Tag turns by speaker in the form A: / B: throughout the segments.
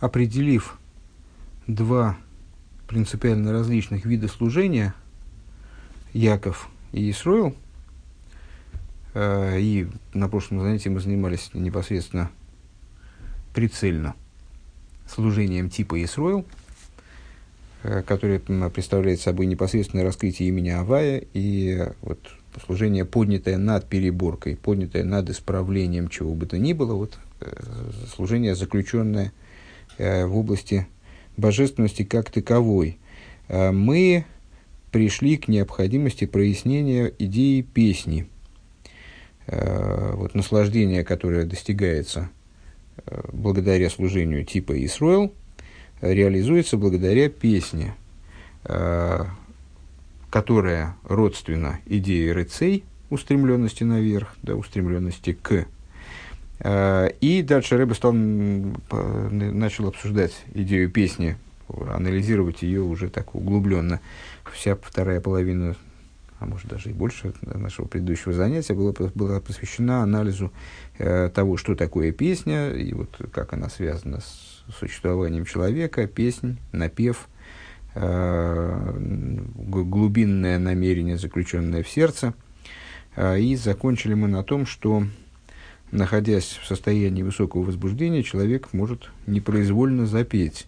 A: определив два принципиально различных вида служения, Яков и Исроил, э, и на прошлом занятии мы занимались непосредственно прицельно служением типа Исроил, э, которое представляет собой непосредственное раскрытие имени Авая и вот служение, поднятое над переборкой, поднятое над исправлением чего бы то ни было, вот э, служение, заключенное в области божественности как таковой, э, мы пришли к необходимости прояснения идеи песни. Э, вот наслаждение, которое достигается э, благодаря служению типа Исруэл, реализуется благодаря песне, которая родственна идее рыцей, устремленности наверх, да, устремленности к. И дальше Рэбе стал, начал обсуждать идею песни, анализировать ее уже так углубленно. Вся вторая половина, а может даже и больше нашего предыдущего занятия была, была посвящена анализу э, того, что такое песня, и вот как она связана с существованием человека, песнь, напев, э, глубинное намерение, заключенное в сердце. Э, и закончили мы на том, что находясь в состоянии высокого возбуждения, человек может непроизвольно запеть.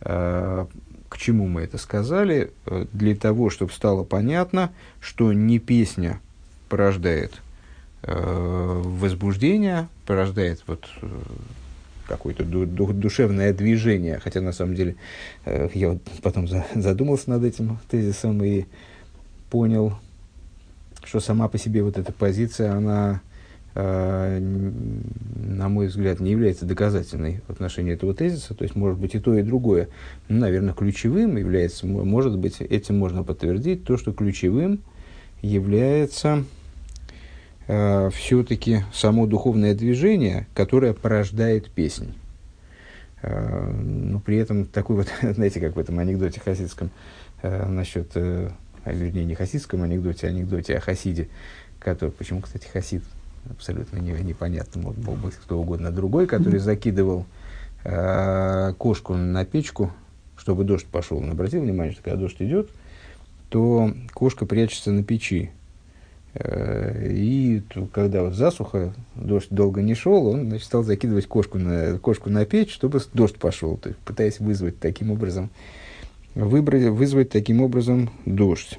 A: А, к чему мы это сказали? Для того, чтобы стало понятно, что не песня порождает а, возбуждение, порождает вот э, какое-то душевное движение, хотя на самом деле э, я вот потом задумался над этим тезисом и понял, что сама по себе вот эта позиция, она Э, на мой взгляд, не является доказательной в отношении этого тезиса. То есть, может быть, и то, и другое. Ну, наверное, ключевым является, может быть, этим можно подтвердить то, что ключевым является э, все-таки само духовное движение, которое порождает песнь. Э, но при этом такой вот, знаете, как в этом анекдоте хасидском э, насчет, э, вернее, не хасидском анекдоте, а анекдоте о хасиде, который, почему, кстати, хасид абсолютно не, непонятно, мог, мог быть кто угодно другой, который закидывал э, кошку на печку, чтобы дождь пошел. Он обратил внимание, что когда дождь идет, то кошка прячется на печи. Э, и когда вот засуха, дождь долго не шел, он значит, стал закидывать кошку на, кошку на печь, чтобы дождь пошел, то есть пытаясь вызвать таким образом, выбрать, вызвать таким образом дождь.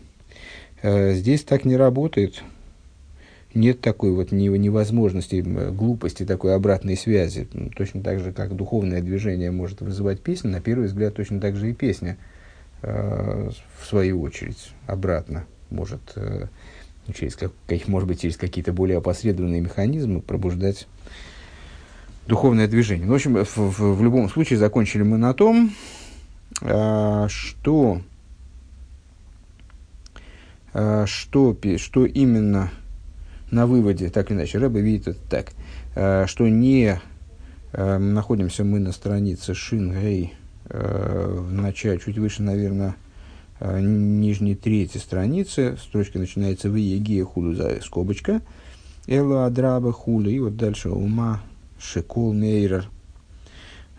A: Э, здесь так не работает нет такой вот невозможности, глупости такой обратной связи. Точно так же, как духовное движение может вызывать песню, на первый взгляд точно так же и песня, э, в свою очередь, обратно может, э, через, как, может быть, через какие-то более опосредованные механизмы пробуждать духовное движение. Ну, в общем, в, в, в любом случае закончили мы на том, э, что, что, что именно на выводе, так или иначе, Рэбе видит это так, э, что не э, находимся мы на странице Шин Гей, э, в начале, чуть выше, наверное, нижней третьей страницы, строчка начинается в Егия худу за скобочка, Эла Адраба хули, и вот дальше Ума Шекул Мейрер.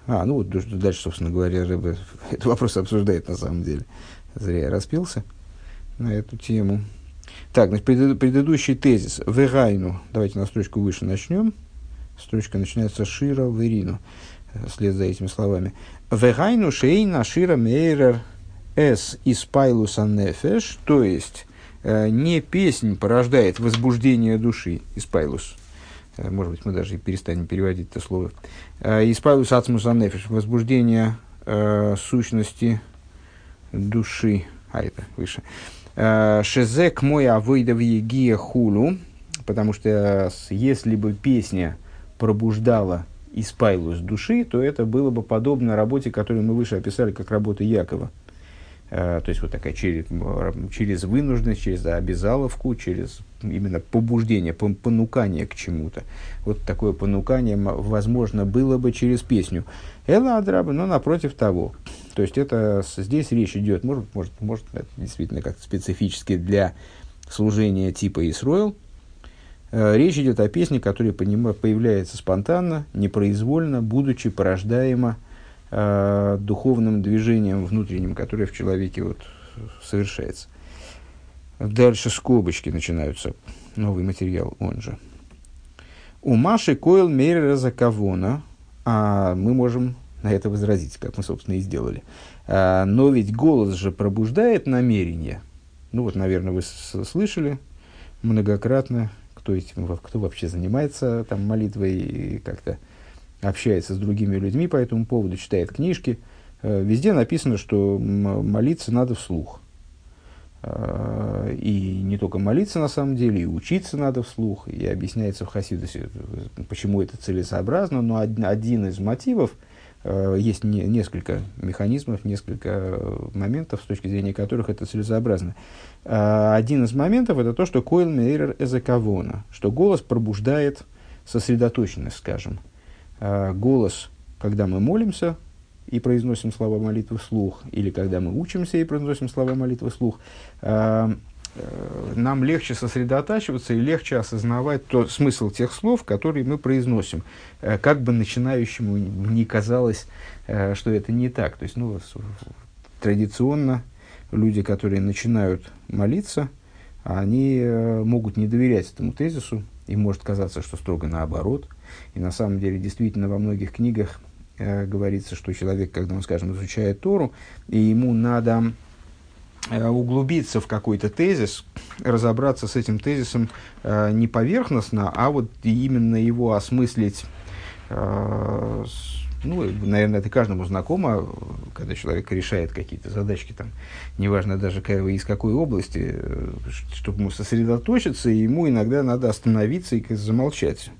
A: А, ну вот дальше, собственно говоря, Рэбе этот вопрос обсуждает на самом деле. Зря я распился на эту тему. Так, значит, пред, предыдущий тезис. Вегайну. Давайте на строчку выше начнем. Строчка начинается Шира Верину. Вслед за этими словами. Вегайну шейна Шира Мейрер эс испайлуса нефеш. То есть, э, не песнь порождает возбуждение души. Испайлус. Э, может быть, мы даже и перестанем переводить это слово. Э, испайлус ацмуса нефеш. Возбуждение э, сущности души. А, это выше. Э, Шезек мой авойда в егия хулу, потому что если бы песня пробуждала испайлус души, то это было бы подобно работе, которую мы выше описали, как работа Якова. Э, то есть вот такая через, через вынужденность, через обязаловку, через именно побуждение, понукание к чему-то. Вот такое понукание возможно было бы через песню. Эла Адраба, но напротив того. То есть это здесь речь идет, может, может, может это действительно как-то специфически для служения типа Исроил. Э, речь идет о песне, которая появляется спонтанно, непроизвольно, будучи порождаема э, духовным движением внутренним, которое в человеке вот совершается. Дальше скобочки начинаются. Новый материал, он же. У Маши Койл Мейрера Заковона, а мы можем на это возразить, как мы, собственно, и сделали. А, но ведь голос же пробуждает намерение. Ну вот, наверное, вы слышали многократно, кто, этим, кто вообще занимается там, молитвой и как-то общается с другими людьми по этому поводу, читает книжки. Э, везде написано, что молиться надо вслух. А, и не только молиться на самом деле, и учиться надо вслух. И объясняется в Хасидусе, почему это целесообразно. Но один из мотивов, э, есть не, несколько механизмов, несколько моментов, с точки зрения которых это целесообразно. Один из моментов это то, что койл мейрер эзекавона, что голос пробуждает сосредоточенность, скажем. А, голос, когда мы молимся, и произносим слова молитвы вслух, или когда мы учимся и произносим слова молитвы вслух, э, э, нам легче сосредотачиваться и легче осознавать тот смысл тех слов, которые мы произносим. Э, как бы начинающему не казалось, что это не так. То есть, ну, традиционно люди, которые начинают молиться, они могут не доверять этому тезису, им может казаться, что строго наоборот. И на самом деле, действительно, во многих книгах э, говорится, что человек, когда он, скажем, изучает Тору, и ему надо э, углубиться в какой-то тезис, разобраться с этим тезисом э, не поверхностно, а вот именно его осмыслить. Э, ну, наверное, это каждому знакомо, когда человек решает какие-то задачки, там, неважно даже из какой области, э, чтобы ему сосредоточиться, ему иногда надо остановиться и замолчать.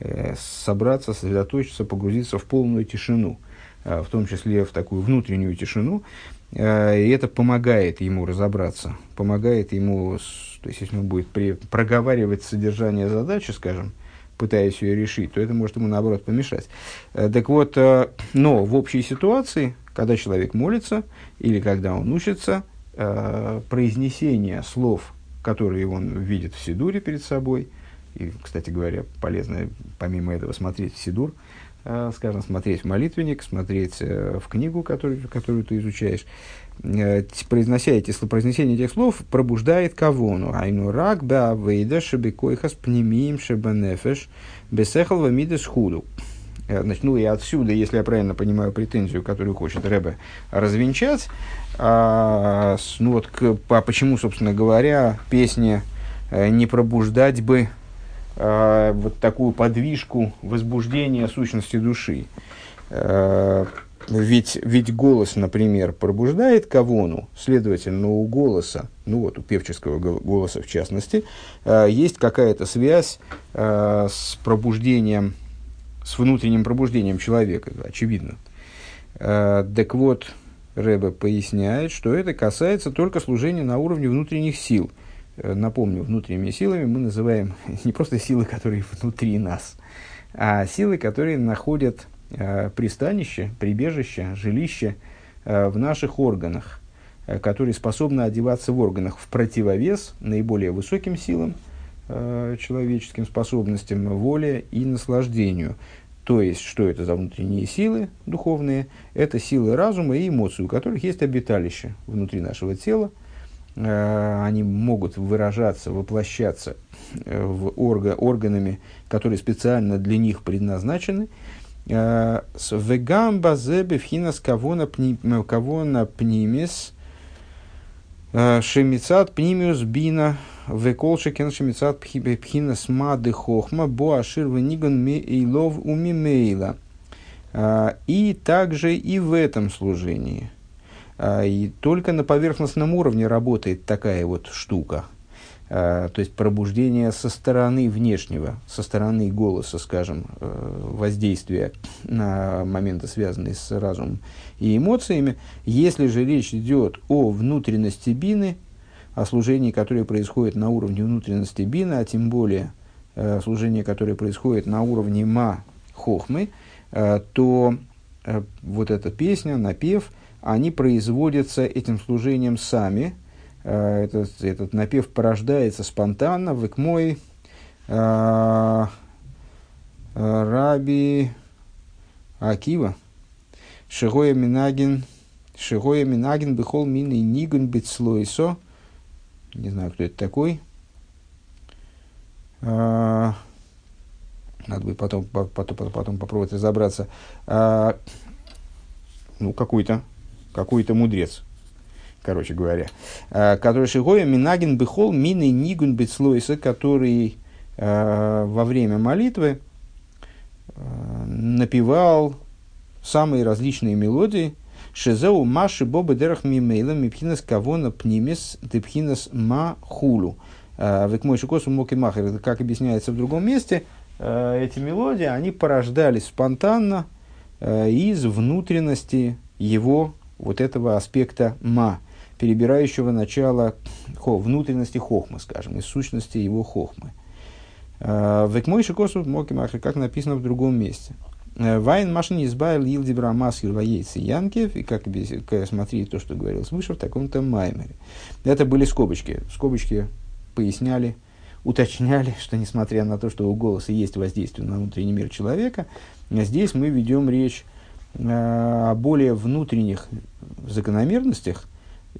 A: Э, собраться, сосредоточиться, погрузиться в полную тишину, э, в том числе в такую внутреннюю тишину. Э, и это помогает ему разобраться, помогает ему, то есть если он будет проговаривать содержание задачи, скажем, пытаясь ее решить, то это может ему наоборот помешать. Так вот, но в общей ситуации, когда человек молится или когда он учится, произнесение слов, которые он видит в Сидуре перед собой – и, кстати говоря, полезно помимо этого смотреть Сидур, э, скажем, смотреть в молитвенник, смотреть э, в книгу, которую, которую ты изучаешь. Э, произнося эти, произнесение этих слов пробуждает кого? Ну, айну рак ба вейда шебекойхас пнемиим шебанефеш бесехал вамидес худу. Значит, ну и отсюда, если я правильно понимаю претензию, которую хочет Рэбе развенчать, а, ну вот к, а почему, собственно говоря, песни не пробуждать бы э, вот такую подвижку возбуждения сущности души. Э, ведь, ведь голос, например, пробуждает кавону, следовательно, у голоса, ну вот у певческого голоса в частности, э, есть какая-то связь э, с пробуждением, с внутренним пробуждением человека, очевидно. Э, так вот, Рэбе поясняет, что это касается только служения на уровне внутренних сил – напомню, внутренними силами мы называем не просто силы, которые внутри нас, а силы, которые находят э, пристанище, прибежище, жилище э, в наших органах, э, которые способны одеваться в органах в противовес наиболее высоким силам, э, человеческим способностям, воле и наслаждению. То есть, что это за внутренние силы духовные? Это силы разума и эмоций, у которых есть обиталище внутри нашего тела – Э, они могут выражаться, воплощаться э, в орга, органами, которые специально для них предназначены. Э, вегам базебе вхинас кавона пнимис шемицат пнимиус бина веколшикен шемицат пхинас мады хохма боашир вениган ми илов умимейла. И также и в этом служении – и только на поверхностном уровне работает такая вот штука. А, то есть пробуждение со стороны внешнего, со стороны голоса, скажем, э, воздействия на моменты, связанные с разумом и эмоциями. Если же речь идет о внутренности бины, о служении, которое происходит на уровне внутренности бины, а тем более э, служение, которое происходит на уровне ма хохмы, э, то вот эта песня, напев – они производятся этим служением сами. Э, этот, этот напев порождается спонтанно. в Векмой э, Раби Акива, Шигоя Минагин, Шигоя Минагин, Бехол Мин Нигун Битслойсо. Не знаю, кто это такой. Надо будет потом, потом, потом попробовать разобраться. Ну, какой-то, какой-то мудрец, короче говоря. А, который Шигоя Минагин Бехол Мин и Нигун Битслойсо, который а, во время молитвы а, напевал самые различные мелодии. Шезеу маши бобы дерах мимейла мипхинас кавона пнимис тепхинас ма хулу. А, Век мой шикосу махер. Как объясняется в другом месте, эти мелодии, они порождались спонтанно из внутренности его вот этого аспекта ма, перебирающего начало хо, внутренности хохмы, скажем, из сущности его хохмы. Век мой шикосу махер, как написано в другом месте. Э, Вайн машин избавил Илдибра Маскил Ваейцы Янкев, и как смотри то, что говорил свыше, в таком-то маймере. Это были скобочки. Скобочки поясняли, уточняли, что несмотря на то, что у голоса есть воздействие на внутренний мир человека, здесь мы ведем речь о более внутренних закономерностях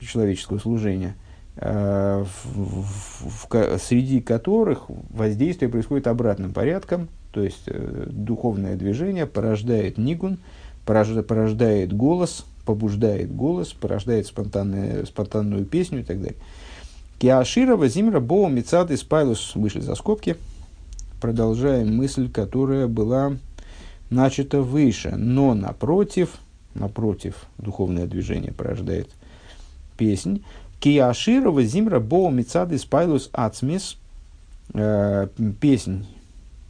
A: человеческого служения, э, в, в, в, среди которых воздействие происходит обратным порядком, то есть э, духовное движение порождает нигун, порождает, голос, побуждает голос, порождает спонтанную песню и так далее. Киаширова Зимра Боу Мицад Испайлус вышли за скобки. Продолжаем мысль, которая была начата выше, но напротив, напротив, духовное движение порождает песнь. Киаширова Зимра Боу Мицад Испайлус Ацмис. Э, песнь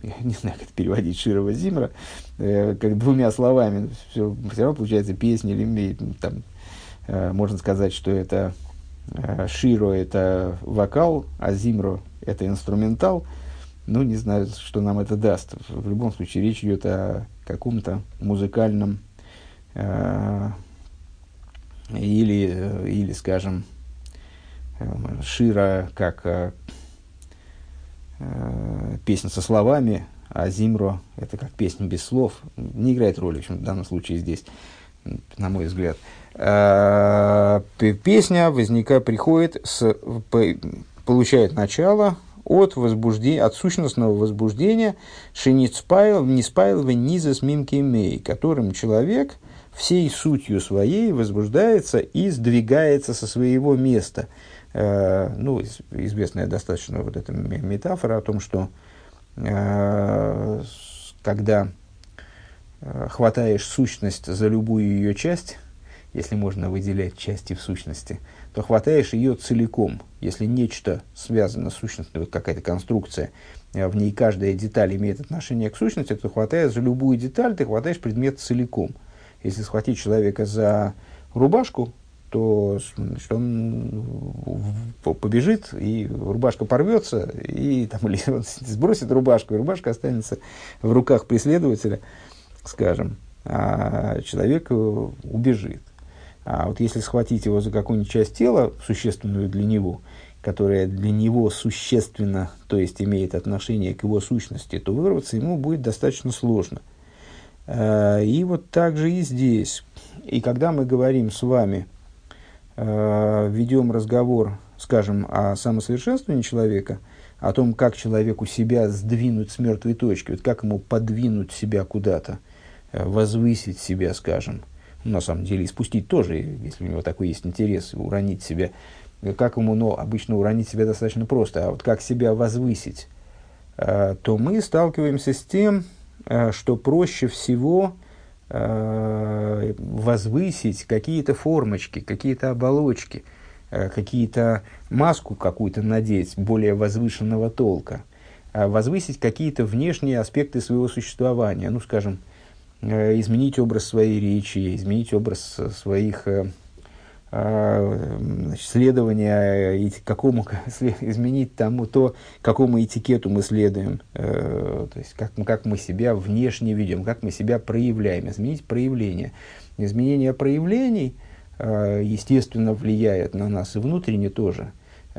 A: я не знаю, как это переводить Широва Зимра, э, как двумя словами, все, все равно получается песня или там, э, можно сказать, что это Широ это вокал, а Зимро это инструментал. Ну, не знаю, что нам это даст. В любом случае, речь идет о каком-то музыкальном э, или, или, скажем, э, Шира как э, э, песня со словами, а Зимро – это как песня без слов. Не играет роли, в, общем, в данном случае здесь, на мой взгляд. Э, песня возника приходит, с, по, получает начало от возбуждения, от сущностного возбуждения шиницпайл, ниспайл низас мимки мей, которым человек всей сутью своей возбуждается и сдвигается со своего места – Э, ну, известная достаточно вот эта метафора о том, что э, когда э, хватаешь сущность за любую ее часть, если можно выделять части в сущности, то хватаешь ее целиком. Если нечто связано с сущностью, вот какая-то конструкция, в ней каждая деталь имеет отношение к сущности, то хватая за любую деталь, ты хватаешь предмет целиком. Если схватить человека за рубашку, то что он побежит, и рубашка порвется, и там, или он сбросит рубашку, и рубашка останется в руках преследователя, скажем, а человек убежит. А вот если схватить его за какую-нибудь часть тела, существенную для него, которая для него существенна, то есть имеет отношение к его сущности, то вырваться ему будет достаточно сложно. А, и вот так же и здесь. И когда мы говорим с вами – э, ведем разговор, скажем, о самосовершенствовании человека, о том, как человеку себя сдвинуть с мертвой точки, вот как ему подвинуть себя куда-то, э, возвысить себя, скажем, на самом деле, и спустить тоже, если у него такой есть интерес, уронить себя. Как ему, но обычно уронить себя достаточно просто, а вот как себя возвысить, э, то мы сталкиваемся с тем, э, что проще всего – Э, возвысить какие-то формочки, какие-то оболочки, какие-то маску какую-то надеть более возвышенного толка, возвысить какие-то внешние аспекты своего существования, ну, скажем, изменить образ своей речи, изменить образ своих а, значит, следования, какому, изменить тому то, какому этикету мы следуем, э, то есть как, как мы себя внешне ведем, как мы себя проявляем, изменить проявление. Изменение проявлений, э, естественно, влияет на нас и внутренне тоже.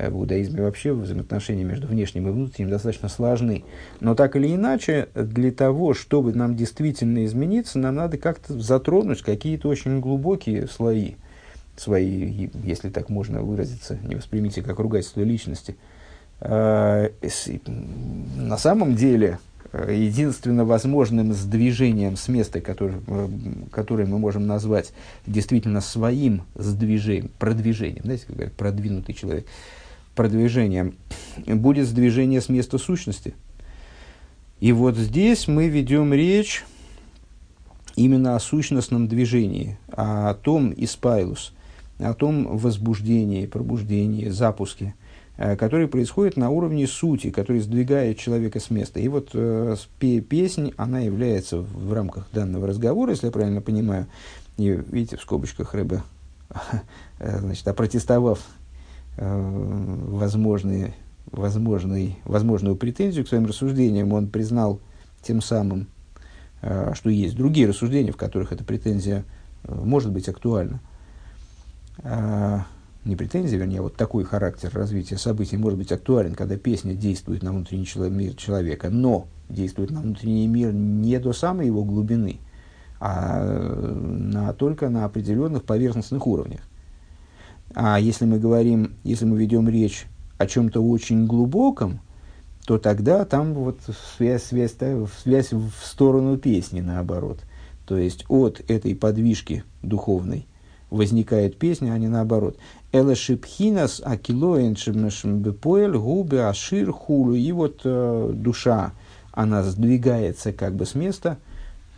A: В иудаизме вообще взаимоотношения между внешним и внутренним достаточно сложны. Но так или иначе, для того, чтобы нам действительно измениться, нам надо как-то затронуть какие-то очень глубокие слои свои, если так можно выразиться, не воспримите как ругательство личности. На самом деле, Э, единственно возможным сдвижением с места, которое, э, которое мы можем назвать действительно своим сдвижением, продвижением, знаете, как говорят, продвинутый человек, продвижением, будет сдвижение с места сущности. И вот здесь мы ведем речь именно о сущностном движении, о том испайлус, о том возбуждении, пробуждении, запуске – Э, который происходит на уровне сути, который сдвигает человека с места. И вот э, песнь, она является в рамках данного разговора, если я правильно понимаю, и видите, в скобочках рыба, э, значит, опротестовав возможные, возможный, возможную претензию к своим рассуждениям, он признал тем самым, э, что есть другие рассуждения, в которых эта претензия э, может быть актуальна. Э, не претензия, вернее, вот такой характер развития событий может быть актуален, когда песня действует на внутренний мир человека, но действует на внутренний мир не до самой его глубины, а на, только на определенных поверхностных уровнях. А если мы говорим, если мы ведем речь о чем-то очень глубоком, то тогда там вот связь, связь, связь в сторону песни наоборот. То есть от этой подвижки духовной возникает песня, а не наоборот. Элешипхинас акилоин бепоэль губы ашир хулу. И вот э, душа, она сдвигается как бы с места.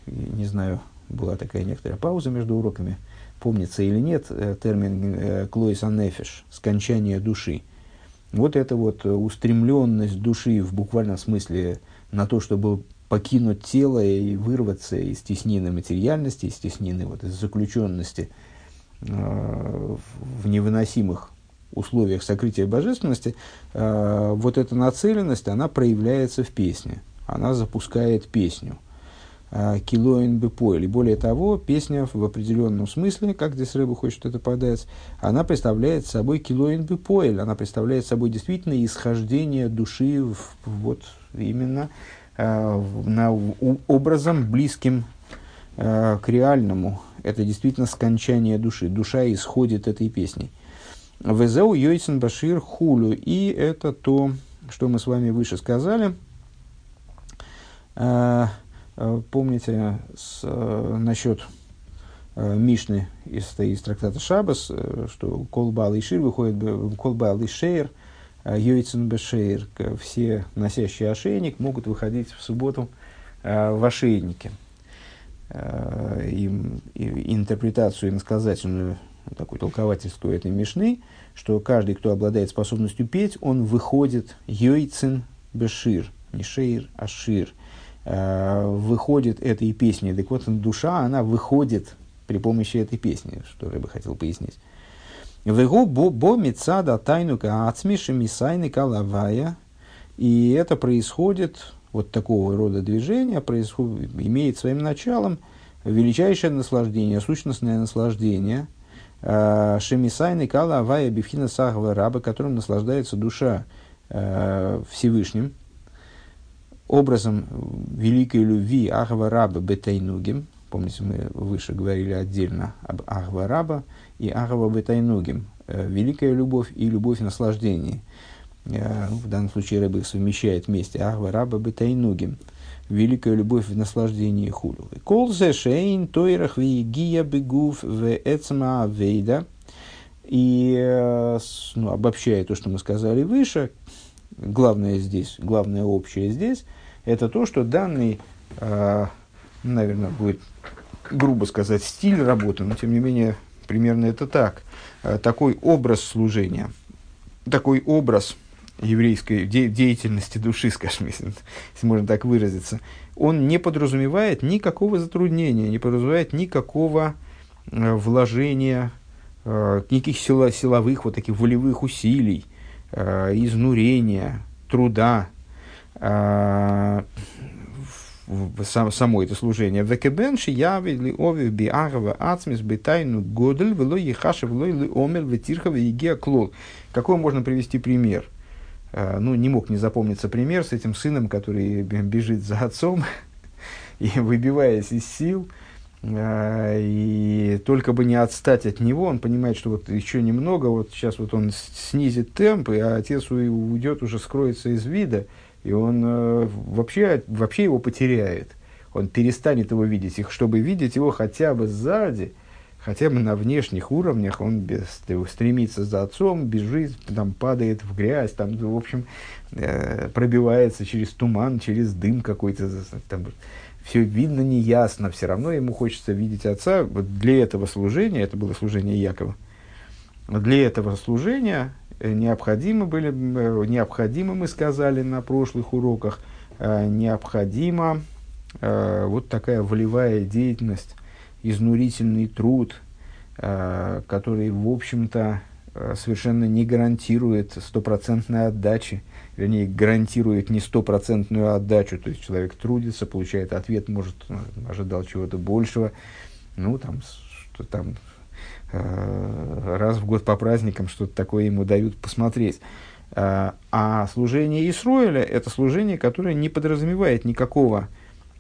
A: Не знаю, была такая некоторая пауза между уроками. Помнится или нет э, термин э, клоис анефиш, скончание души. Вот эта вот устремленность души в буквальном смысле на то, чтобы покинуть тело и вырваться из теснины материальности, из теснины вот, из заключенности – Э, в невыносимых условиях сокрытия божественности, э, вот эта нацеленность, она проявляется в песне. Она запускает песню. Э, Килоин бепоэль. И более того, песня в определенном смысле, как здесь рыба хочет это подать, она представляет собой килоин бепоэль. Она представляет собой действительно исхождение души в, вот именно на, образом близким к реальному, это действительно скончание души. Душа исходит этой песней. Везеу Йойсен Башир Хулю. И это то, что мы с вами выше сказали. А, помните с, а, насчет Мишны из, из трактата Шабас, что Колбал и Шир выходит, Колбал и Шейр, Йойцен Бешейр, все носящие ошейник могут выходить в субботу в ошейнике. Э, им, и, интерпретацию иносказательную, такую толковательскую этой Мишны, что каждый, кто обладает способностью петь, он выходит йойцин бешир, не шейр, а шир, э, выходит этой песни. Так вот, душа, она выходит при помощи этой песни, что я бы хотел пояснить. Вегу бо бо мецада тайнука ацмиши мисайны калавая. И это происходит вот такого рода движение происходит, имеет своим началом величайшее наслаждение, сущностное наслаждение, э, Шемисайны Кала Авая Бифхина Сахва Раба, которым наслаждается душа э, Всевышним, образом великой любви Ахва Раба Бетайнугим, помните, мы выше говорили отдельно об Ахва Раба и Ахва Бетайнугим, э, великая любовь и любовь наслаждения – Э, в данном случае рыба их совмещает вместе, Ахва Раба Бетайнугим, великая любовь в наслаждении хулю. Колзе шейн тойрах вегия бегув в эцма вейда. И э, ну, обобщая то, что мы сказали выше, главное здесь, главное общее здесь, это то, что данный, э, наверное, будет грубо сказать, стиль работы, но тем не менее примерно это так. Такой образ служения, такой образ еврейской де- деятельности души, скажем, если, если можно так выразиться, он не подразумевает никакого затруднения, не подразумевает никакого э, вложения, э, никаких сила, силовых, вот таких волевых усилий, э, изнурения, труда. Сам, само это служение. Векебенши явили ови би агава ацмис битайну годель вело ехаши вело или омер ветирхова егеа клол. Какой можно привести пример? Uh, ну, не мог не запомниться пример с этим сыном, который бежит за отцом и выбиваясь из сил, uh, и только бы не отстать от него, он понимает, что вот еще немного, вот сейчас вот он снизит темп, и отец уйдет, уже скроется из вида, и он э, вообще, вообще его потеряет. Он перестанет его видеть. И чтобы видеть его хотя бы сзади, хотя бы на внешних уровнях, он без, стремится за отцом, бежит, там, падает в грязь, там, в общем, э, пробивается через туман, через дым какой-то. Там, все видно неясно, все равно ему хочется видеть отца. Вот для этого служения, это было служение Якова, для этого служения Э, необходимы были, э, необходимо, мы сказали на прошлых уроках, э, необходима вот такая волевая деятельность, изнурительный труд, который, в общем-то, совершенно не гарантирует стопроцентной отдачи, вернее, гарантирует не стопроцентную отдачу, то есть человек трудится, получает ответ, может, ожидал чего-то большего, ну, там, что там, раз в год по праздникам что-то такое ему дают посмотреть. Э, а служение Исроиля – это служение, которое не подразумевает никакого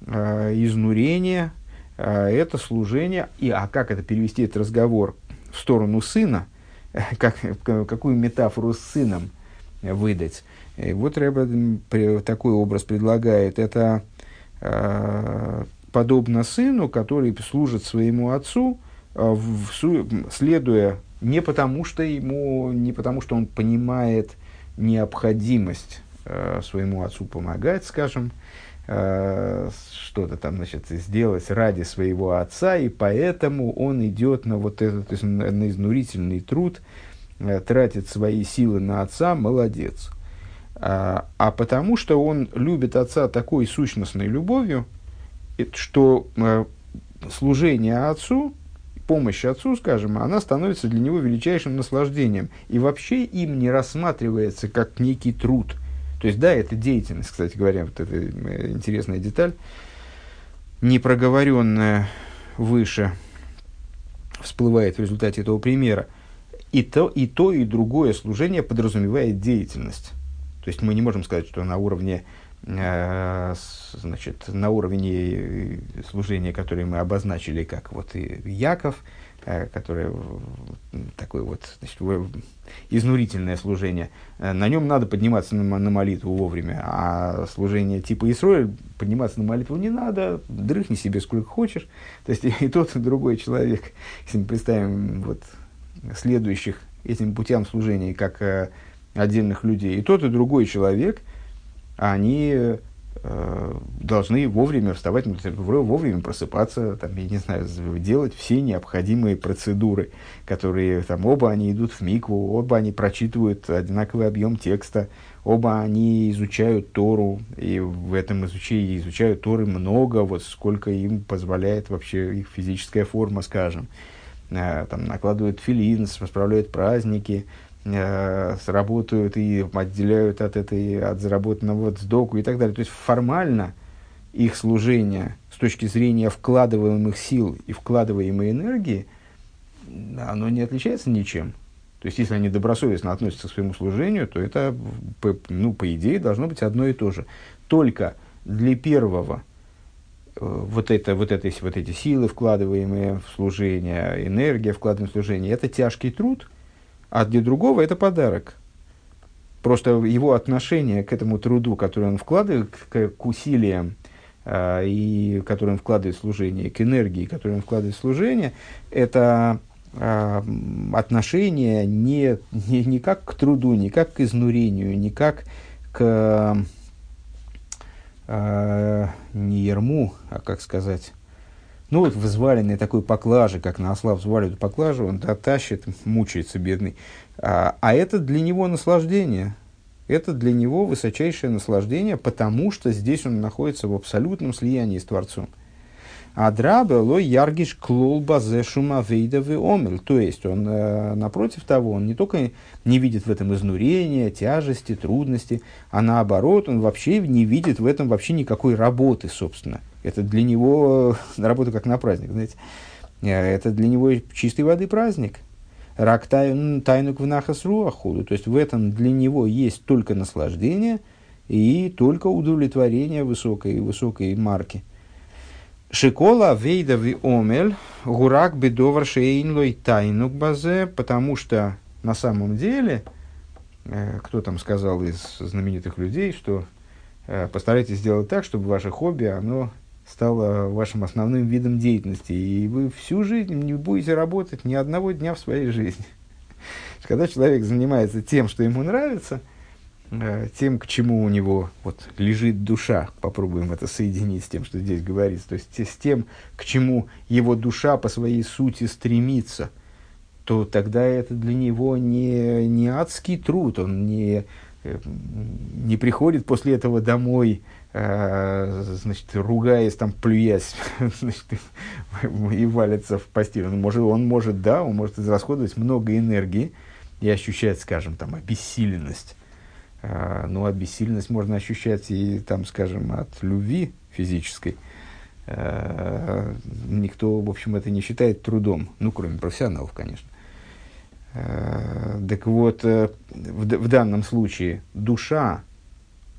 A: э, изнурения. Это служение, и, а как это перевести этот разговор в сторону сына, как, какую метафору с сыном выдать. И вот Рэбе такой образ предлагает. Это подобно сыну, который служит своему отцу – Э, следуя не потому, что ему, не потому, что он понимает необходимость э, своему отцу помогать, скажем, э, что-то там, значит, сделать ради своего отца, и поэтому он идет на вот этот, на, изнурительный труд, э, тратит свои силы на отца, молодец. А, а потому что он любит отца такой сущностной любовью, что э, служение отцу помощь отцу, скажем, она становится для него величайшим наслаждением. И вообще им не рассматривается как некий труд. То есть, да, это деятельность, кстати говоря, вот эта э, интересная деталь, не проговоренная выше, всплывает в результате этого примера. И то, и то, и другое служение подразумевает деятельность. То есть мы не можем сказать, что на уровне Э, значит, на уровне э, служения, которое мы обозначили, как вот Яков, э, которое такое вот значит, изнурительное служение, на нем надо подниматься на, на молитву вовремя, а служение типа Исроиль подниматься на молитву не надо, дрыхни себе сколько хочешь. То есть и тот, и другой человек, если мы представим вот, следующих этим путям служения как отдельных людей, и тот, и другой человек – они э, должны вовремя вставать, вовремя просыпаться, там, я не знаю, делать все необходимые процедуры, которые там оба они идут в микву, оба они прочитывают одинаковый объем текста, оба они изучают Тору, и в этом изучении изучают Торы много, вот сколько им позволяет вообще их физическая форма, скажем. Э, там накладывают филин, справляют праздники, сработают и отделяют от этой, от заработанного сдоку и так далее. То есть формально их служение с точки зрения вкладываемых сил и вкладываемой энергии, оно не отличается ничем. То есть, если они добросовестно относятся к своему служению, то это, ну, по идее, должно быть одно и то же. Только для первого э, вот, это, вот, это, вот эти силы, вкладываемые в служение, энергия, вкладываемая в служение, это тяжкий труд – а для другого это подарок. Просто его отношение к этому труду, который он вкладывает, к, к усилиям, э, и который он вкладывает в служение, к энергии, которую он вкладывает в служение, это э, отношение не, не, не как к труду, не как к изнурению, не как к э, не ерму, а как сказать, ну вот взваленный такой поклажи, как на осла взваливают поклажу, он тащит, мучается бедный. А, а это для него наслаждение. Это для него высочайшее наслаждение, потому что здесь он находится в абсолютном слиянии с Творцом. Адрабе лой яргиш клол базе шума вейдовый омель. То есть он, э, напротив того, он не только не видит в этом изнурения, тяжести, трудности, а наоборот, он вообще не видит в этом вообще никакой работы, собственно. Это для него работа как на праздник, знаете. Э, это для него чистой воды праздник. Рак тайну в нахас руахуду. То есть в этом для него есть только наслаждение и только удовлетворение высокой, высокой марки – Шикола вейдави омель гурак бедовар шейнлой тайнук базе, потому что на самом деле, э, кто там сказал из знаменитых людей, что э, постарайтесь сделать так, чтобы ваше хобби, оно стало вашим основным видом деятельности, и вы всю жизнь не будете работать ни одного дня в своей жизни. Когда человек занимается тем, что ему нравится – тем, к чему у него вот, лежит душа, попробуем это соединить с тем, что здесь говорится, то есть с тем, к чему его душа по своей сути стремится, то тогда это для него не, не адский труд, он не, э, не приходит после этого домой, э, значит, ругаясь, там, плюясь, значит, и валится в постель. Он может, он может, да, он может израсходовать много энергии и ощущать, скажем, там, обессиленность ну, а бессильность можно ощущать и, там, скажем, от любви физической. А, никто, в общем, это не считает трудом, ну, кроме профессионалов, конечно. А, так вот, э, в, в данном случае душа,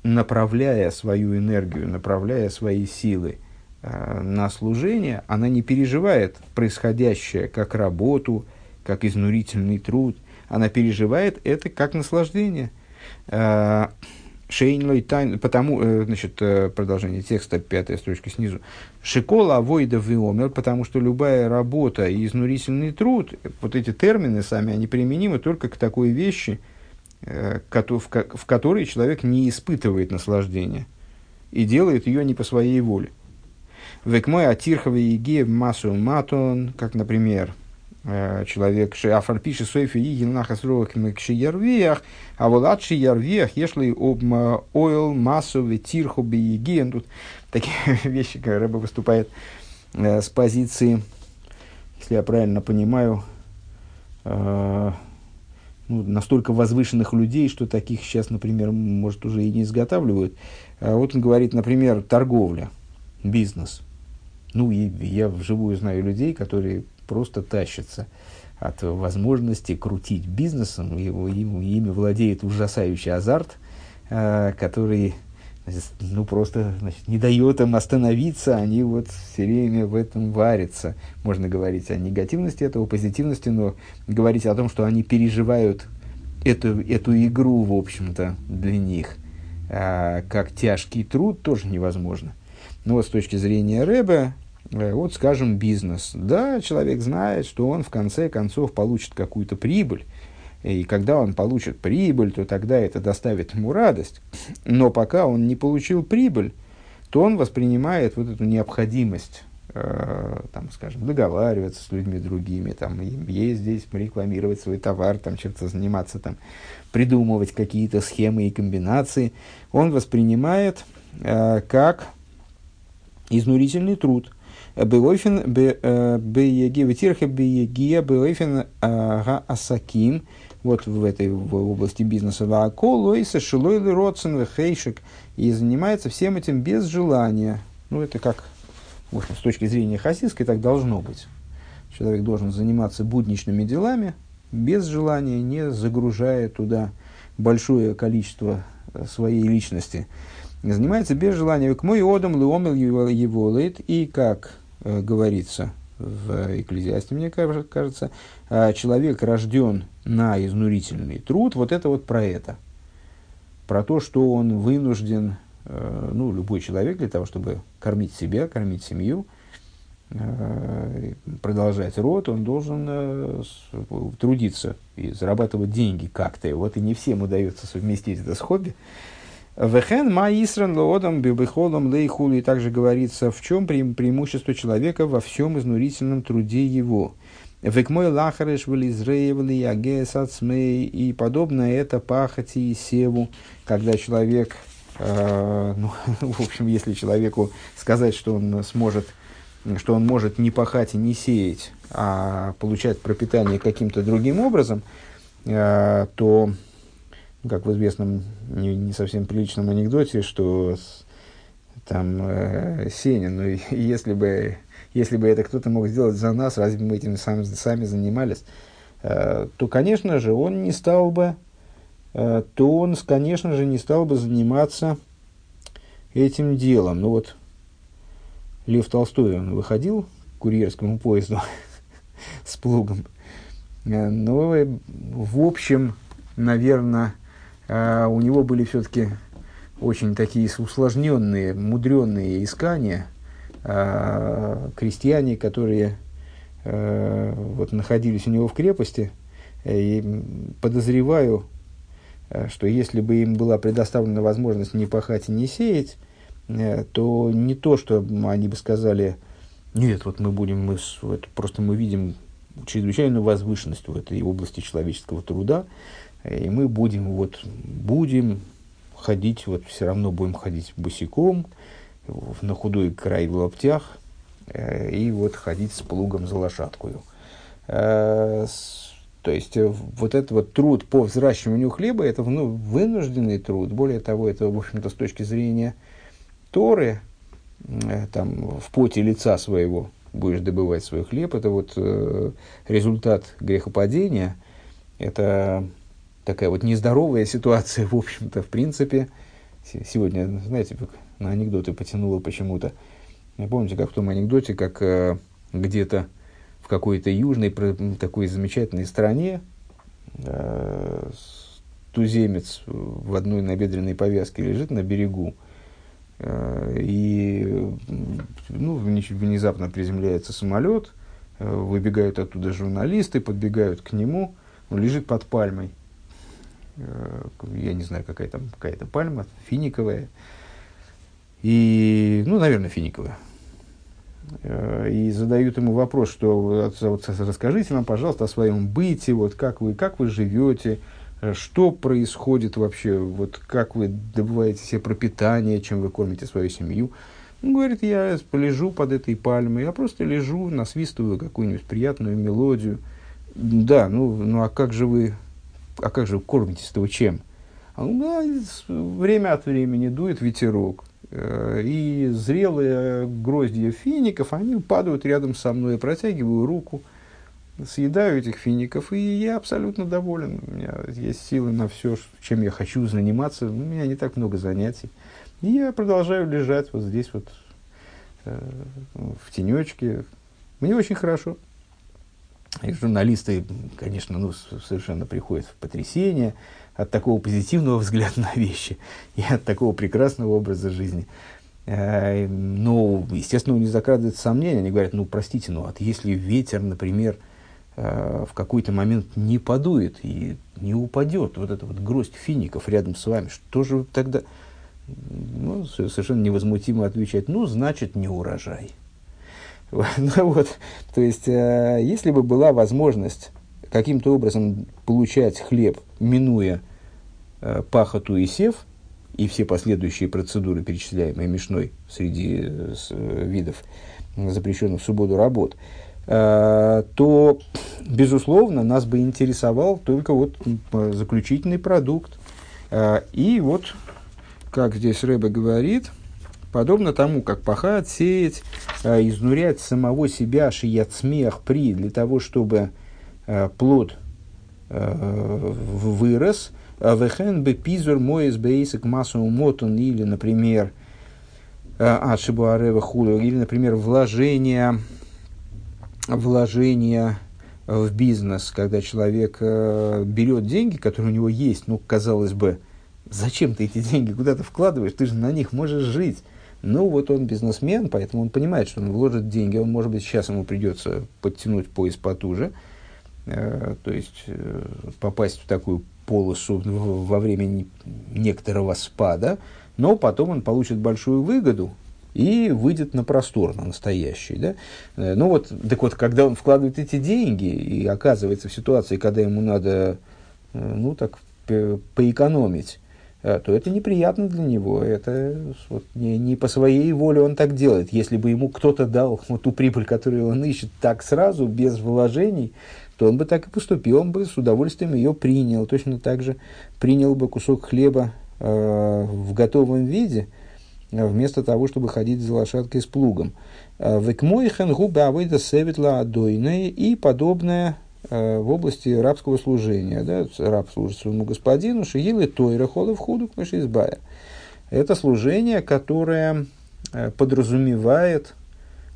A: направляя свою энергию, направляя свои силы на служение, она не переживает происходящее как работу, как изнурительный труд, она переживает это как наслаждение – Шейнлой тайн, потому, э, значит, э, продолжение текста, пятая строчка снизу. Шикола авойда виомер, потому что любая работа и изнурительный труд, вот эти термины сами, они применимы только к такой вещи, в которой человек не испытывает наслаждения и делает ее не по своей воле. Век мой атирховый еге массу матон, как, например, Э, человек, афарпиши сойфи и гилнахас рохим кшиярвиях, а волат шиярвиях, если об ойл массовый тирху биегиен. Тут такие вещи, как Рэба выступает э, с позиции, если я правильно понимаю, э, ну, настолько возвышенных людей, что таких сейчас, например, может, уже и не изготавливают. А вот он говорит, например, торговля, бизнес. Ну, и я вживую знаю людей, которые просто тащится от возможности крутить бизнесом. Его, им, ими владеет ужасающий азарт, э, который ну, просто значит, не дает им остановиться, они вот все время в этом варятся. Можно говорить о негативности этого, позитивности, но говорить о том, что они переживают эту, эту игру, в общем-то, для них, э, как тяжкий труд, тоже невозможно. Но вот с точки зрения Рэба, вот, скажем, бизнес. Да, человек знает, что он в конце концов получит какую-то прибыль. И когда он получит прибыль, то тогда это доставит ему радость. Но пока он не получил прибыль, то он воспринимает вот эту необходимость, э, там, скажем, договариваться с людьми другими, там, ездить, рекламировать свой товар, там, чем-то заниматься, там, придумывать какие-то схемы и комбинации, он воспринимает э, как изнурительный труд – Беойфен бееге ветирха бееге беойфен га асаким. Вот в этой в области бизнеса ваакол лойса шилойли родсен вехейшек. И занимается всем этим без желания. Ну, это как, в общем, с точки зрения хасидской, так должно быть. Человек должен заниматься будничными делами, без желания, не загружая туда большое количество своей личности. Занимается без желания. К мой одам леомел его лейт. И как Э, говорится в Экклезиасте, мне кажется, а, человек рожден на изнурительный труд, вот это вот про это. Про то, что он вынужден, э, ну, любой человек для того, чтобы кормить себя, кормить семью, э, продолжать род, он должен трудиться и зарабатывать деньги как-то. Вот и не всем удается совместить это с хобби. Вехен ма исран лоодам бибихолом лейхули. Также говорится, в чем пре- преимущество человека во всем изнурительном труде его. Векмой лахареш вализреевли ягес ацмей. И подобное это пахати и севу, когда человек, э, ну, в общем, если человеку сказать, что он сможет что он может не пахать и не сеять, а получать пропитание каким-то другим образом, э, то, как в известном не, не совсем приличном анекдоте, что там э, Сенин, ну, если бы, если бы это кто-то мог сделать за нас, разве мы этим сами, сами занимались, э, то, конечно же, он не стал бы, э, то он, конечно же, не стал бы заниматься этим делом. Ну вот, Лев Толстой, он выходил к курьерскому поезду с плугом. Э, но, э, в общем, наверное, э, у него были все-таки очень такие усложненные, мудренные искания. Крестьяне, которые вот, находились у него в крепости, и подозреваю, что если бы им была предоставлена возможность не пахать и не сеять, Э, то не то, что они бы сказали, нет, вот мы будем, мы, просто мы видим чрезвычайную возвышенность в этой области человеческого труда, и мы будем, вот, будем ходить, вот все равно будем ходить босиком, на худой край в лаптях, э, и вот ходить с плугом за лошадкою. Э, то есть, вот этот вот труд по взращиванию хлеба, это ну, вынужденный труд. Более того, это, в общем-то, с точки зрения Торы, э, там, в поте лица своего будешь добывать свой хлеб, это вот э, результат грехопадения, это такая вот нездоровая ситуация, в общем-то, в принципе. Сегодня, знаете, на анекдоты потянуло почему-то. Помните, как в том анекдоте, как э, где-то в какой-то южной такой замечательной стране э, туземец в одной набедренной повязке лежит на берегу, Э, и ну, внезапно приземляется самолет, э, выбегают оттуда журналисты, подбегают к нему, он лежит под пальмой. Э, я не знаю, какая там какая-то пальма, финиковая. И, ну, наверное, финиковая. И задают ему вопрос, что вот, расскажите нам, пожалуйста, о своем быте, вот как вы, как вы живете, Э, что происходит вообще, вот как вы добываете себе пропитание, чем вы кормите свою семью. Он говорит, я полежу под этой пальмой, я просто лежу, насвистываю какую-нибудь приятную мелодию. Да, ну, ну а как же вы, а как же вы кормитесь-то чем? А он, да, время от времени дует ветерок, э, и зрелые гроздья фиников, они падают рядом со мной, я протягиваю руку – съедаю этих фиников, и я абсолютно доволен. У меня есть силы на все, чем я хочу заниматься. У меня не так много занятий. И я продолжаю лежать вот здесь вот э, в тенечке. Мне очень хорошо. И журналисты, конечно, ну, совершенно приходят в потрясение от такого позитивного взгляда на вещи и от такого прекрасного образа жизни. Э, но, естественно, у них закрадывается сомнение. Они говорят, ну, простите, ну, вот если ветер, например, Э, в какой-то момент не подует и не упадет вот эта вот гроздь фиников рядом с вами, что же тогда? Ну, совершенно невозмутимо отвечать, ну, значит, не урожай. Ну, вот, то есть, э, если бы была возможность каким-то образом получать хлеб, минуя э, пахоту и сев, и все последующие процедуры, перечисляемые Мишной среди видов запрещенных в субботу работ, Э, то, безусловно, нас бы интересовал только вот заключительный продукт. Э, и вот, как здесь Рэбе говорит, подобно тому, как пахать, сеять, э, изнурять самого себя, шият смех при, для того, чтобы плод вырос, вехен бы пизур моес бейсик массу мотон или, например, ашибу арева хулю, или, например, вложение вложения в бизнес, когда человек э, берет деньги, которые у него есть, ну, казалось бы, зачем ты эти деньги куда-то вкладываешь, ты же на них можешь жить. Ну, вот он бизнесмен, поэтому он понимает, что он вложит деньги, он, может быть, сейчас ему придется подтянуть пояс потуже, э, то есть э, попасть в такую полосу во время некоторого спада, но потом он получит большую выгоду, и выйдет на простор, на настоящий. Да? Э, ну вот, так вот, когда он вкладывает эти деньги и оказывается в ситуации, когда ему надо, ну так, поэкономить, то это неприятно для него. Это вот, не, не по своей воле он так делает. Если бы ему кто-то дал вот ту прибыль, которую он ищет, так сразу, без вложений, то он бы так и поступил, он бы с удовольствием ее принял. Точно так же принял бы кусок хлеба э, в готовом виде, э, вместо того, чтобы ходить за лошадкой с плугом. Э, Векмойхен губы авойда севетла адойные и подобное э, в области рабского служения. Да? Раб служит своему господину, шиилы тойра холов худу избая. Это служение, которое подразумевает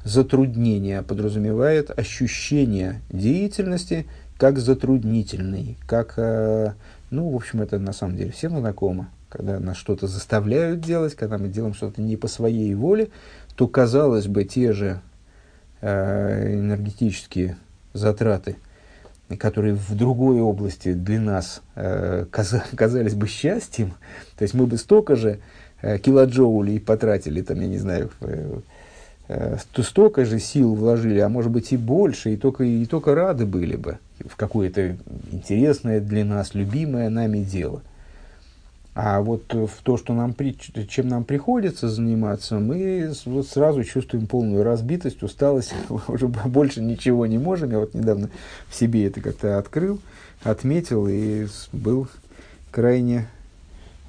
A: затруднение, подразумевает ощущение деятельности как затруднительный, как, ну, в общем, это на самом деле всем знакомо, когда нас что-то заставляют делать, когда мы делаем что-то не по своей воле, то, казалось бы, те же э, энергетические затраты, которые в другой области для нас э, казались бы счастьем, то есть мы бы столько же э, килоджоулей потратили, там, я не знаю, э, э, столько же сил вложили, а может быть и больше, и только, и только рады были бы. В какое-то интересное для нас, любимое нами дело – а вот в то, что нам, чем нам приходится заниматься, мы вот сразу чувствуем полную разбитость, усталость, уже больше ничего не можем. Я вот недавно в себе это как-то открыл, отметил и был крайне,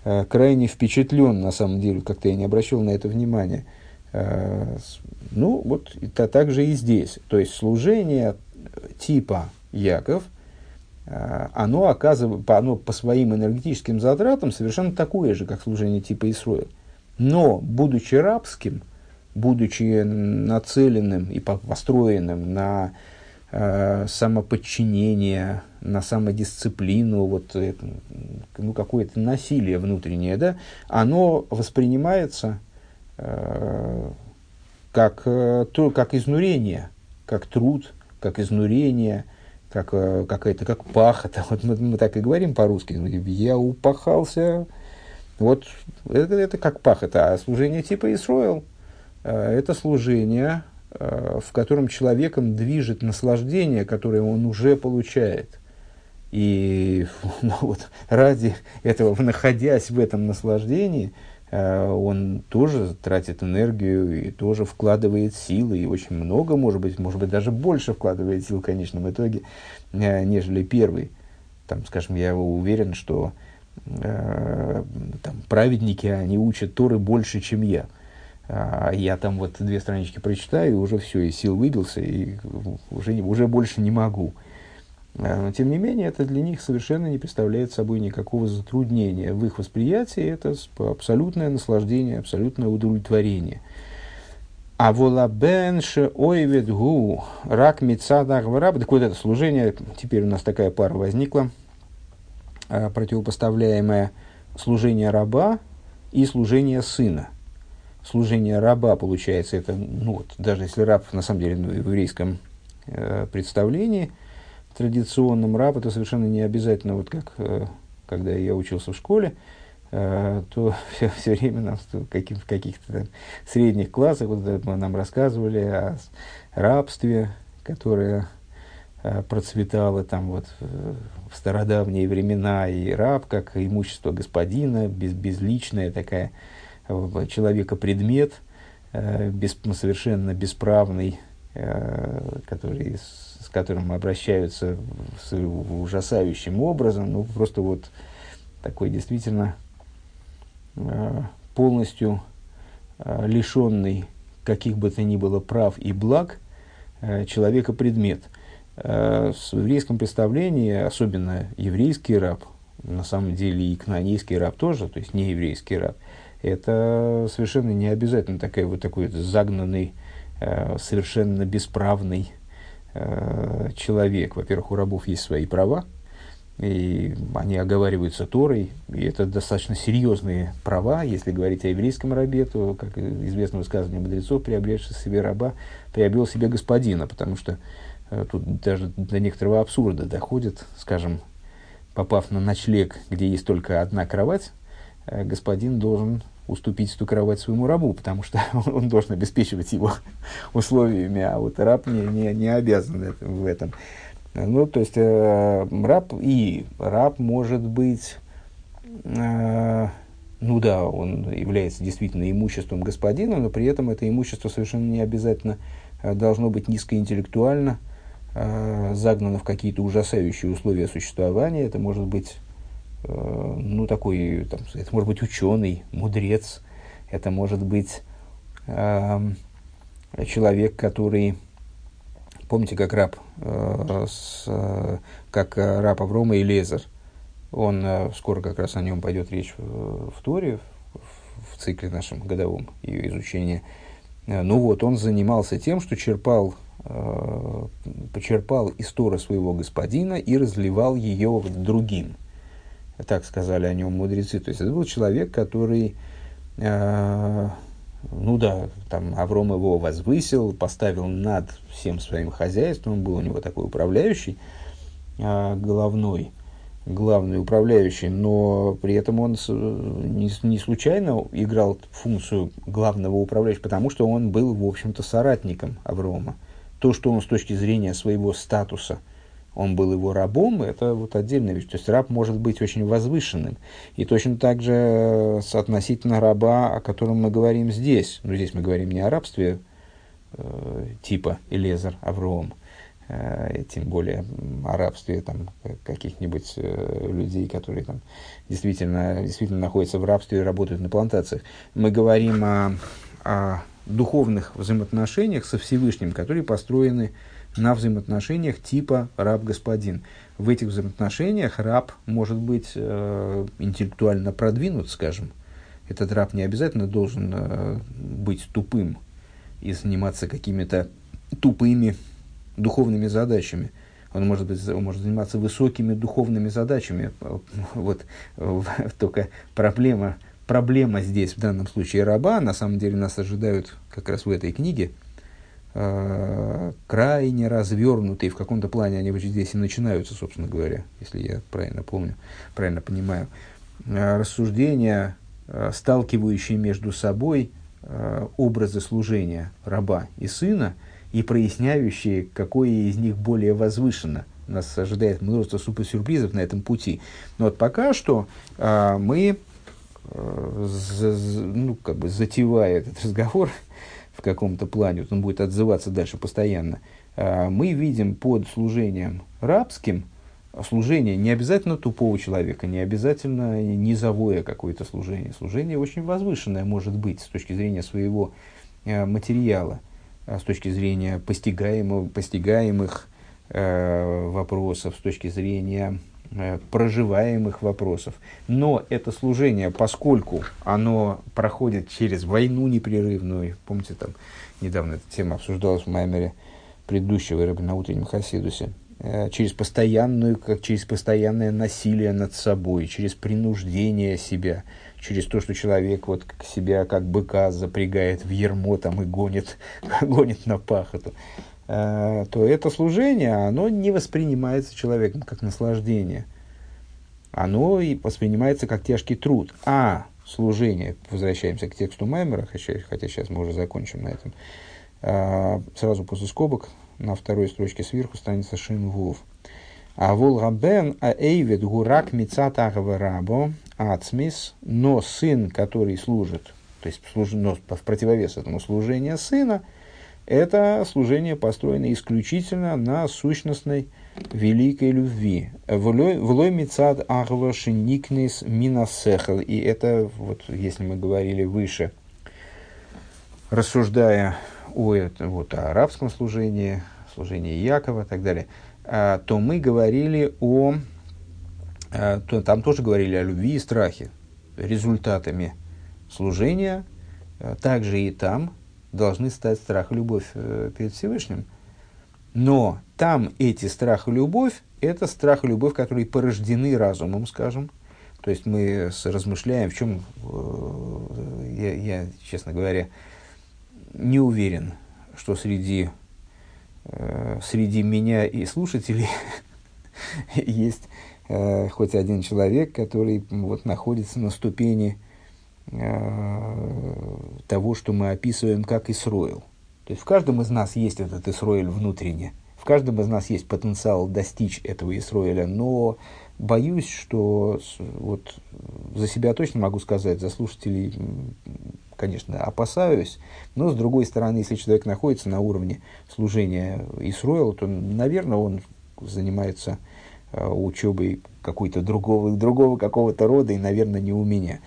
A: э, крайне впечатлен, на самом деле, как-то я не обращал на это внимания. Э, ну, вот это так же и здесь. То есть служение типа Яков – Э, оно, оказывает, оно по своим энергетическим затратам совершенно такое же, как служение типа Исроил. Но, будучи рабским, будучи нацеленным и построенным на э, самоподчинение, на самодисциплину, вот это, ну, какое-то насилие внутреннее, да, оно воспринимается э, как, э, то, как изнурение, как труд, как изнурение – как э, какая-то, как пахота. Вот мы, мы так и говорим по-русски. Я упахался. Вот это, это как пахота. А служение типа Исроил э, – это служение, э, в котором человеком движет наслаждение, которое он уже получает. И ну, вот, ради этого, находясь в этом наслаждении, Э, он тоже тратит энергию и тоже вкладывает силы, и очень много, может быть, может быть, даже больше вкладывает сил в конечном итоге, э, нежели первый. Там, скажем, я уверен, что э, там, праведники, они учат Торы больше, чем я. А я там вот две странички прочитаю, и уже все, и сил выбился, и уже, уже больше не могу. А, но, тем не менее, это для них совершенно не представляет собой никакого затруднения. В их восприятии это абсолютное наслаждение, абсолютное удовлетворение. А волабенше ойвет гу рак мецадах вараб. Так вот это служение, теперь у нас такая пара возникла, а, противопоставляемая служение раба и служение сына. Служение раба, получается, это, ну вот, даже если раб, на самом деле, ну, в еврейском э, представлении – традиционным раб, это совершенно не обязательно, вот как э, когда я учился в школе, э, то все, все время нам в, каких, в каких-то там средних классах вот, нам рассказывали о рабстве, которое э, процветало там вот в стародавние времена, и раб как имущество господина, без, безличная такая человека-предмет, без, совершенно бесправный, который которым обращаются с ужасающим образом, ну, просто вот такой действительно э, полностью э, лишенный каких бы то ни было прав и благ э, человека предмет. В еврейском представлении, особенно еврейский раб, на самом деле и кнанейский раб тоже, то есть не еврейский раб, это совершенно не обязательно такой вот такой загнанный, совершенно бесправный человек, во-первых, у рабов есть свои права, и они оговариваются Торой, и это достаточно серьезные права, если говорить о еврейском рабе, то, как известно высказывание мудрецов, приобретший себе раба, приобрел себе господина, потому что э, тут даже до некоторого абсурда доходит, скажем, попав на ночлег, где есть только одна кровать, э, господин должен уступить эту кровать своему рабу, потому что он должен обеспечивать его условиями, а вот раб не, не, не обязан в этом. Ну, то есть э, раб и раб может быть э, ну да, он является действительно имуществом господина, но при этом это имущество совершенно не обязательно э, должно быть низкоинтеллектуально, э, загнано в какие-то ужасающие условия существования. Это может быть, ну, такой, там, это может быть ученый, мудрец, это может быть э, человек, который, помните, как раб, э, с, э, как раб Аврома и Лезер – он, э, скоро как раз о нем пойдет речь в, в Торе, в, в цикле нашем годовом ее изучения. Э, ну вот, он занимался тем, что черпал, э, почерпал из Тора своего господина и разливал ее другим. Так сказали о нем мудрецы. То есть это был человек, который, э, ну да, там Авром его возвысил, поставил над всем своим хозяйством, он был у него такой управляющий, э, головной главный управляющий, но при этом он не, не случайно играл функцию главного управляющего, потому что он был, в общем-то, соратником Аврома. То, что он с точки зрения своего статуса, он был его рабом, это вот отдельная вещь. То есть раб может быть очень возвышенным. И точно так же э, относительно раба, о котором мы говорим здесь. Но здесь мы говорим не о рабстве э, типа Элезар Авром, Э, тем более о рабстве там, каких-нибудь э, людей, которые там, действительно, действительно находятся в рабстве и работают на плантациях. Мы говорим о, о духовных взаимоотношениях со Всевышним, которые построены на взаимоотношениях типа раб-господин. В этих взаимоотношениях раб может быть э, интеллектуально продвинут, скажем. Этот раб не обязательно должен э, быть тупым и заниматься какими-то тупыми духовными задачами. Он может, быть, он может заниматься высокими духовными задачами. Вот только проблема, проблема здесь, в данном случае раба, на самом деле нас ожидают как раз в этой книге, крайне развернутые, в каком-то плане они здесь и начинаются, собственно говоря, если я правильно помню, правильно понимаю, э, рассуждения, э, сталкивающие между собой э, образы служения раба и сына – и проясняющие, какое из них более возвышено. Нас ожидает множество суперсюрпризов на этом пути. Но вот пока что мы, ну, как бы затевая этот разговор в каком-то плане, он будет отзываться дальше постоянно, а, мы видим под служением рабским служение не обязательно тупого человека, не обязательно низовое какое-то служение. Служение очень возвышенное может быть с точки зрения своего э, материала. А, с точки зрения постигаемых, постигаемых вопросов, с точки зрения проживаемых вопросов. Но это служение, поскольку оно проходит через войну непрерывную, помните, там недавно эта тема обсуждалась в Маймере предыдущего рыба на утреннем Хасидусе, э, через постоянную, как через постоянное насилие над собой, через принуждение себя, через то, что человек вот себя как быка запрягает в ермо там, и гонит, гонит на пахоту, э, то это служение, оно не воспринимается человеком как наслаждение. Оно и воспринимается как тяжкий труд. А служение, возвращаемся к тексту Маймера, хотя, хотя сейчас мы уже закончим на этом, э, сразу после скобок, на второй строчке сверху страница Шин Вулов. А вол рабен а эйвид гурак мицат рабо ацмис, но сын, который служит, то есть служ, но в противовес этому служению сына, это служение построено исключительно на сущностной великой любви. Влой мицад ахва шиникнис минасехал. И это, вот, если мы говорили выше, рассуждая о, вот, о арабском служении, служении Якова и так далее, а, то мы говорили о Э, то, там тоже говорили о любви и страхе. Результатами служения э, также и там должны стать страх и любовь э, перед Всевышним. Но там эти страх и любовь – это страх и любовь, которые порождены разумом, скажем. То есть мы размышляем, в чем, я, я, честно говоря, не уверен, что среди, среди меня и слушателей есть э, хоть один человек, который вот, находится на ступени э, того, что мы описываем как Исроил. То есть в каждом из нас есть этот Исроиль внутренне, в каждом из нас есть потенциал достичь этого Исроиля, но боюсь, что вот за себя точно могу сказать, за слушателей, конечно, опасаюсь, но с другой стороны, если человек находится на уровне служения Исроила, то, наверное, он занимается э, учебой какой-то другого, другого какого-то рода, и, наверное, не у меня.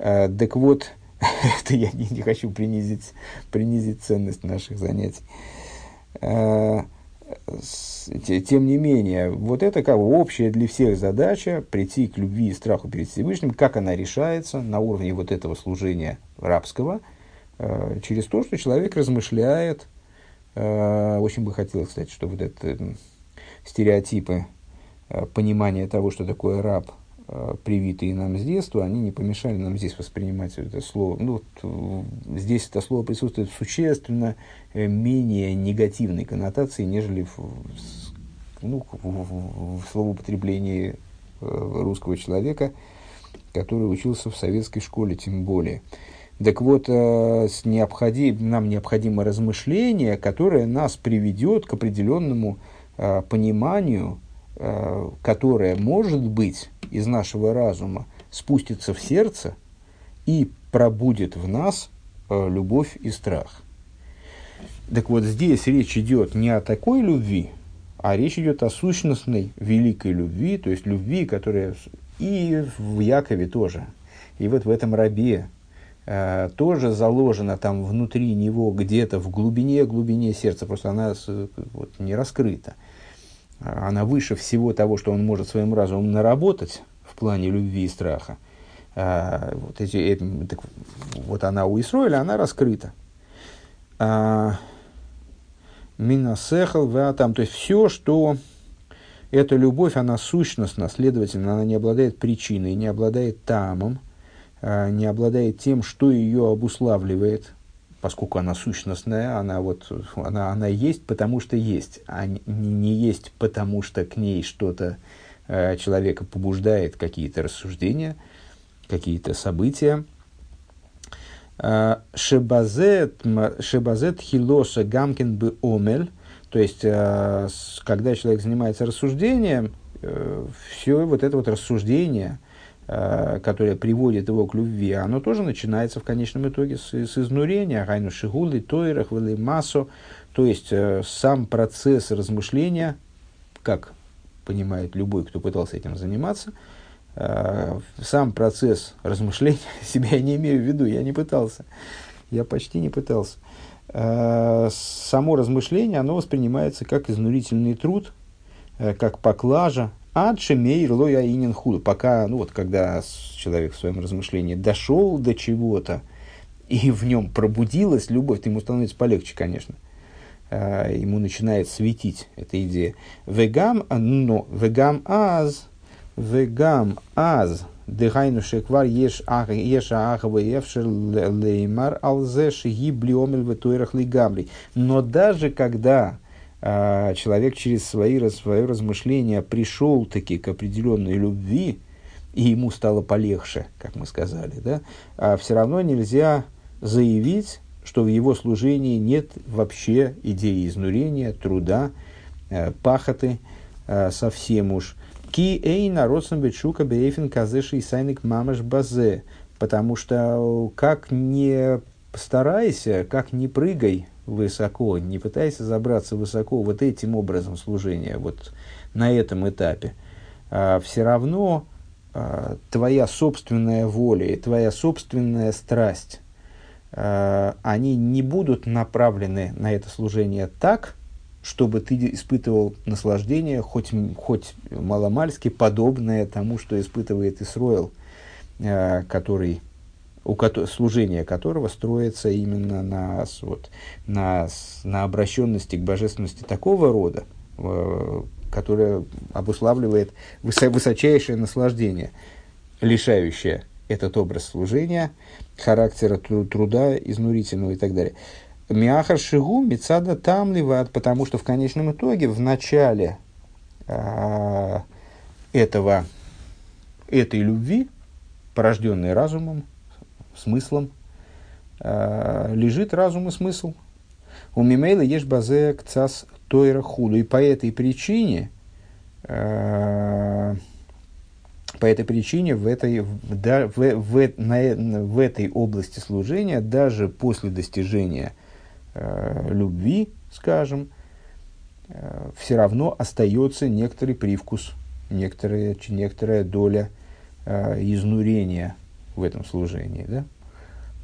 A: Э, так вот, это я не, не хочу принизить, принизить ценность наших занятий. Э, тем не менее, вот это как общая для всех задача прийти к любви и страху перед Всевышним, как она решается на уровне вот этого служения рабского, э, через то, что человек размышляет. Очень бы хотелось, кстати, чтобы вот это стереотипы понимания того, что такое раб, привитые нам с детства, они не помешали нам здесь воспринимать это слово. Ну, вот, здесь это слово присутствует существенно Э, менее негативной коннотации, нежели в, ну, в, в, в словоупотреблении э, русского человека, который учился в советской школе, тем более. Так вот, э, с необходим, нам необходимо размышление, которое нас приведет к определенному пониманию, которое, может быть, из нашего разума спустится в сердце и пробудет в нас любовь и страх – так вот, здесь речь идет не о такой любви, а речь идет о сущностной великой любви, то есть любви, которая и в Якове тоже, и вот в этом рабе э, тоже заложена там внутри него, где-то в глубине, глубине сердца, просто она вот, не раскрыта. Она выше всего того, что он может своим разумом наработать в плане любви и страха. А, вот, эти, это, так, вот она у Исроиля, она раскрыта. А, Минасехал, там, то есть все, что эта любовь, она сущностна, следовательно, она не обладает причиной, не обладает тамом, а, не обладает тем, что ее обуславливает, поскольку она сущностная, она, вот, она, она есть, потому что есть, а не, не есть, потому что к ней что-то а, человека побуждает, какие-то рассуждения, какие-то события. Шебазет, шебазет хилоша гамкин бы омель, то есть, э, когда человек занимается рассуждением, э, все вот это вот рассуждение, э, которое приводит его к любви, оно тоже начинается в конечном итоге с, с изнурения, гайну шигулы, тойрах, массу, то есть сам процесс размышления, как понимает любой, кто пытался этим заниматься, Э, сам процесс размышления, себя я не имею в виду, я не пытался, я почти не пытался. Э, само размышление, оно воспринимается как изнурительный труд, э, как поклажа, Адшемейр лоя инин худу. Пока, ну вот, когда человек в своем размышлении дошел до чего-то, и в нем пробудилась любовь, то ему становится полегче, конечно. Ему начинает светить эта идея. Вегам, но, вегам аз, Вегам аз дыхайну шеквар еш еша ахава евшер леймар алзе шиги блиомель ветуэрах лигамри. Но даже когда а, человек через свои, свои размышления пришел таки к определенной любви, и ему стало полегче, как мы сказали, да, а все равно нельзя заявить, что в его служении нет вообще идеи изнурения, труда, э, пахоты, э, совсем уж. Ки эй народсом бечука бейфин казеши и сайник мамаш базе. Потому что как не старайся, как не прыгай высоко, не пытайся забраться высоко вот этим образом служения, вот на этом этапе, а, все равно а, твоя собственная воля и твоя собственная страсть, а, они не будут направлены на это служение так, чтобы ты испытывал наслаждение, хоть, хоть маломальски подобное тому, что испытывает Исроил, который, у ко- служение которого строится именно на, вот, на, на обращенности к божественности такого рода, э, которая обуславливает высо- высочайшее наслаждение, лишающее этот образ служения, характера труда изнурительного и так далее. Миахар Шигу Мицада там ливат, потому что в конечном итоге, в начале а, этого, этой любви, порожденной разумом, смыслом, а, лежит разум и смысл. У Мимейла есть базе кцас тойра худу. И по этой причине, э, по этой причине в этой, в, да, в, в, на, в этой области служения, даже после достижения э, любви, скажем, э, все равно остается некоторый привкус, некоторая, некоторая доля э, изнурения в этом служении. Да?